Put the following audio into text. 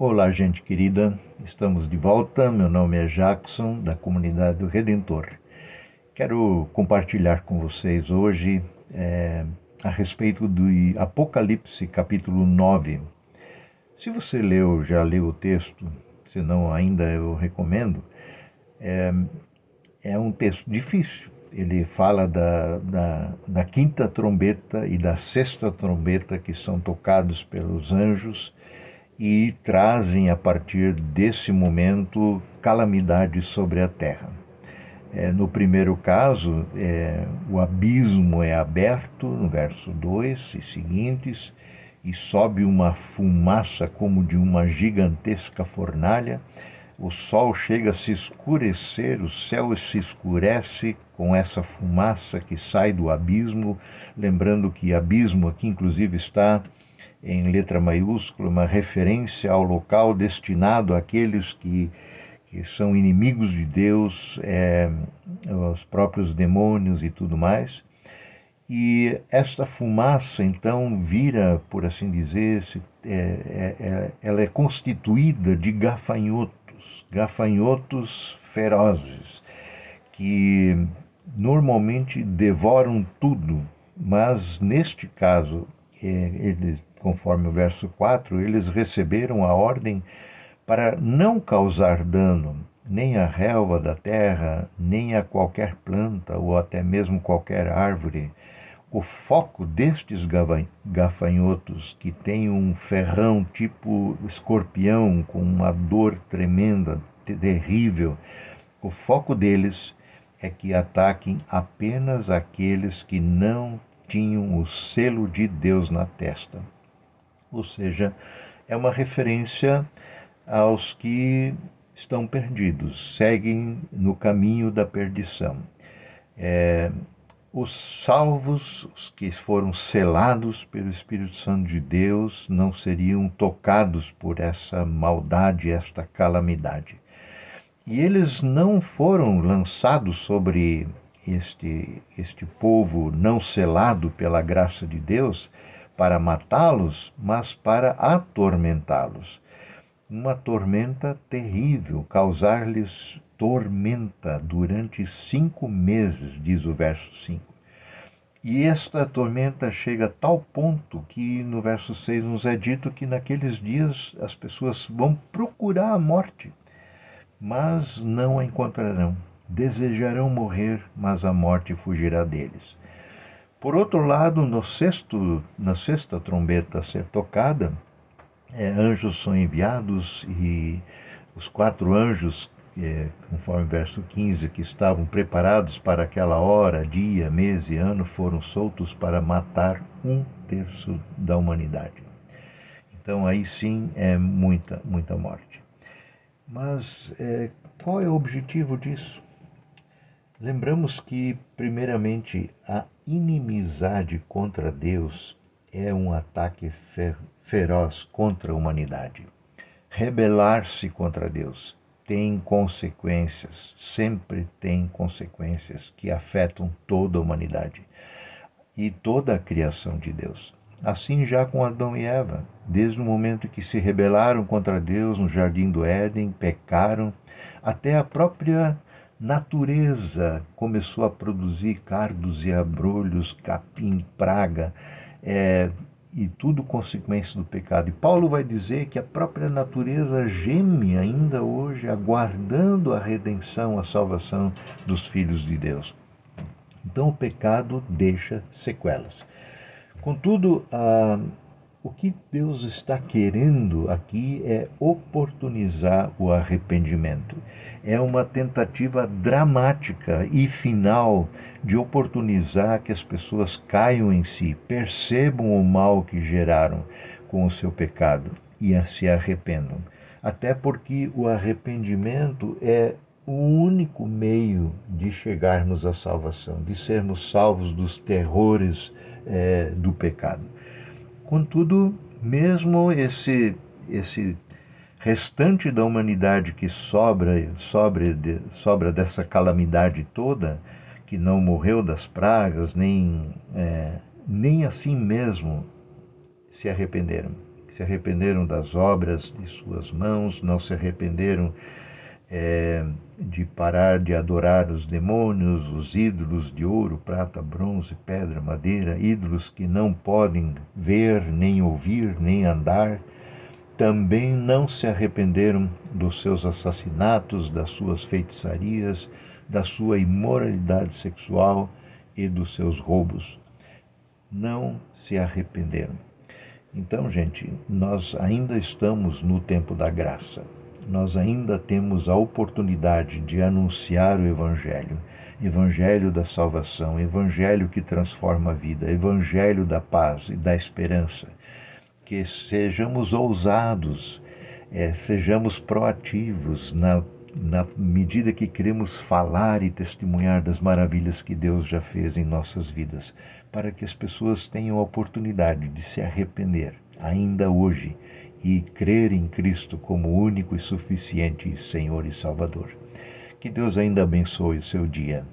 Olá, gente querida, estamos de volta. Meu nome é Jackson, da comunidade do Redentor. Quero compartilhar com vocês hoje é, a respeito do Apocalipse, capítulo 9. Se você leu, já leu o texto, se não ainda eu recomendo, é, é um texto difícil. Ele fala da, da, da quinta trombeta e da sexta trombeta que são tocados pelos anjos e trazem a partir desse momento calamidade sobre a terra. É, no primeiro caso, é, o abismo é aberto, no verso 2 e seguintes, e sobe uma fumaça como de uma gigantesca fornalha. O sol chega a se escurecer, o céu se escurece com essa fumaça que sai do abismo. Lembrando que abismo aqui, inclusive, está em letra maiúscula, uma referência ao local destinado àqueles que, que são inimigos de Deus, é, os próprios demônios e tudo mais. E esta fumaça, então, vira, por assim dizer, é, é, é, ela é constituída de gafanhotos, gafanhotos ferozes, que normalmente devoram tudo, mas neste caso, é, eles conforme o verso 4, eles receberam a ordem para não causar dano nem à relva da terra, nem a qualquer planta ou até mesmo qualquer árvore. O foco destes gafanhotos, que têm um ferrão tipo escorpião, com uma dor tremenda, terrível, o foco deles é que ataquem apenas aqueles que não tinham o selo de Deus na testa ou seja, é uma referência aos que estão perdidos, seguem no caminho da perdição. É, os salvos, os que foram selados pelo Espírito Santo de Deus, não seriam tocados por essa maldade, esta calamidade. E eles não foram lançados sobre este, este povo não selado pela graça de Deus, para matá-los, mas para atormentá-los. Uma tormenta terrível, causar-lhes tormenta durante cinco meses, diz o verso 5. E esta tormenta chega a tal ponto que no verso 6 nos é dito que naqueles dias as pessoas vão procurar a morte, mas não a encontrarão. Desejarão morrer, mas a morte fugirá deles. Por outro lado, no sexto, na sexta trombeta a ser tocada, é, anjos são enviados e os quatro anjos, é, conforme o verso 15, que estavam preparados para aquela hora, dia, mês e ano, foram soltos para matar um terço da humanidade. Então aí sim é muita, muita morte. Mas é, qual é o objetivo disso? Lembramos que, primeiramente, a inimizade contra Deus é um ataque feroz contra a humanidade. Rebelar-se contra Deus tem consequências, sempre tem consequências que afetam toda a humanidade e toda a criação de Deus. Assim já com Adão e Eva, desde o momento que se rebelaram contra Deus no jardim do Éden, pecaram, até a própria natureza começou a produzir cardos e abrolhos, capim, praga, é, e tudo consequência do pecado. E Paulo vai dizer que a própria natureza geme ainda hoje, aguardando a redenção, a salvação dos filhos de Deus. Então o pecado deixa sequelas. Contudo, a o que Deus está querendo aqui é oportunizar o arrependimento. É uma tentativa dramática e final de oportunizar que as pessoas caiam em si, percebam o mal que geraram com o seu pecado e se arrependam. Até porque o arrependimento é o único meio de chegarmos à salvação, de sermos salvos dos terrores é, do pecado. Contudo, mesmo esse, esse restante da humanidade que sobra, sobra, de, sobra dessa calamidade toda, que não morreu das pragas, nem, é, nem assim mesmo se arrependeram, se arrependeram das obras de suas mãos, não se arrependeram é, de parar de adorar os demônios, os ídolos de ouro, prata, bronze, pedra, madeira, ídolos que não podem ver, nem ouvir, nem andar. Também não se arrependeram dos seus assassinatos, das suas feitiçarias, da sua imoralidade sexual e dos seus roubos. Não se arrependeram. Então, gente, nós ainda estamos no tempo da graça nós ainda temos a oportunidade de anunciar o Evangelho. Evangelho da salvação, Evangelho que transforma a vida, Evangelho da paz e da esperança. Que sejamos ousados, é, sejamos proativos na, na medida que queremos falar e testemunhar das maravilhas que Deus já fez em nossas vidas, para que as pessoas tenham a oportunidade de se arrepender ainda hoje e crer em Cristo como único e suficiente Senhor e Salvador. Que Deus ainda abençoe o seu dia.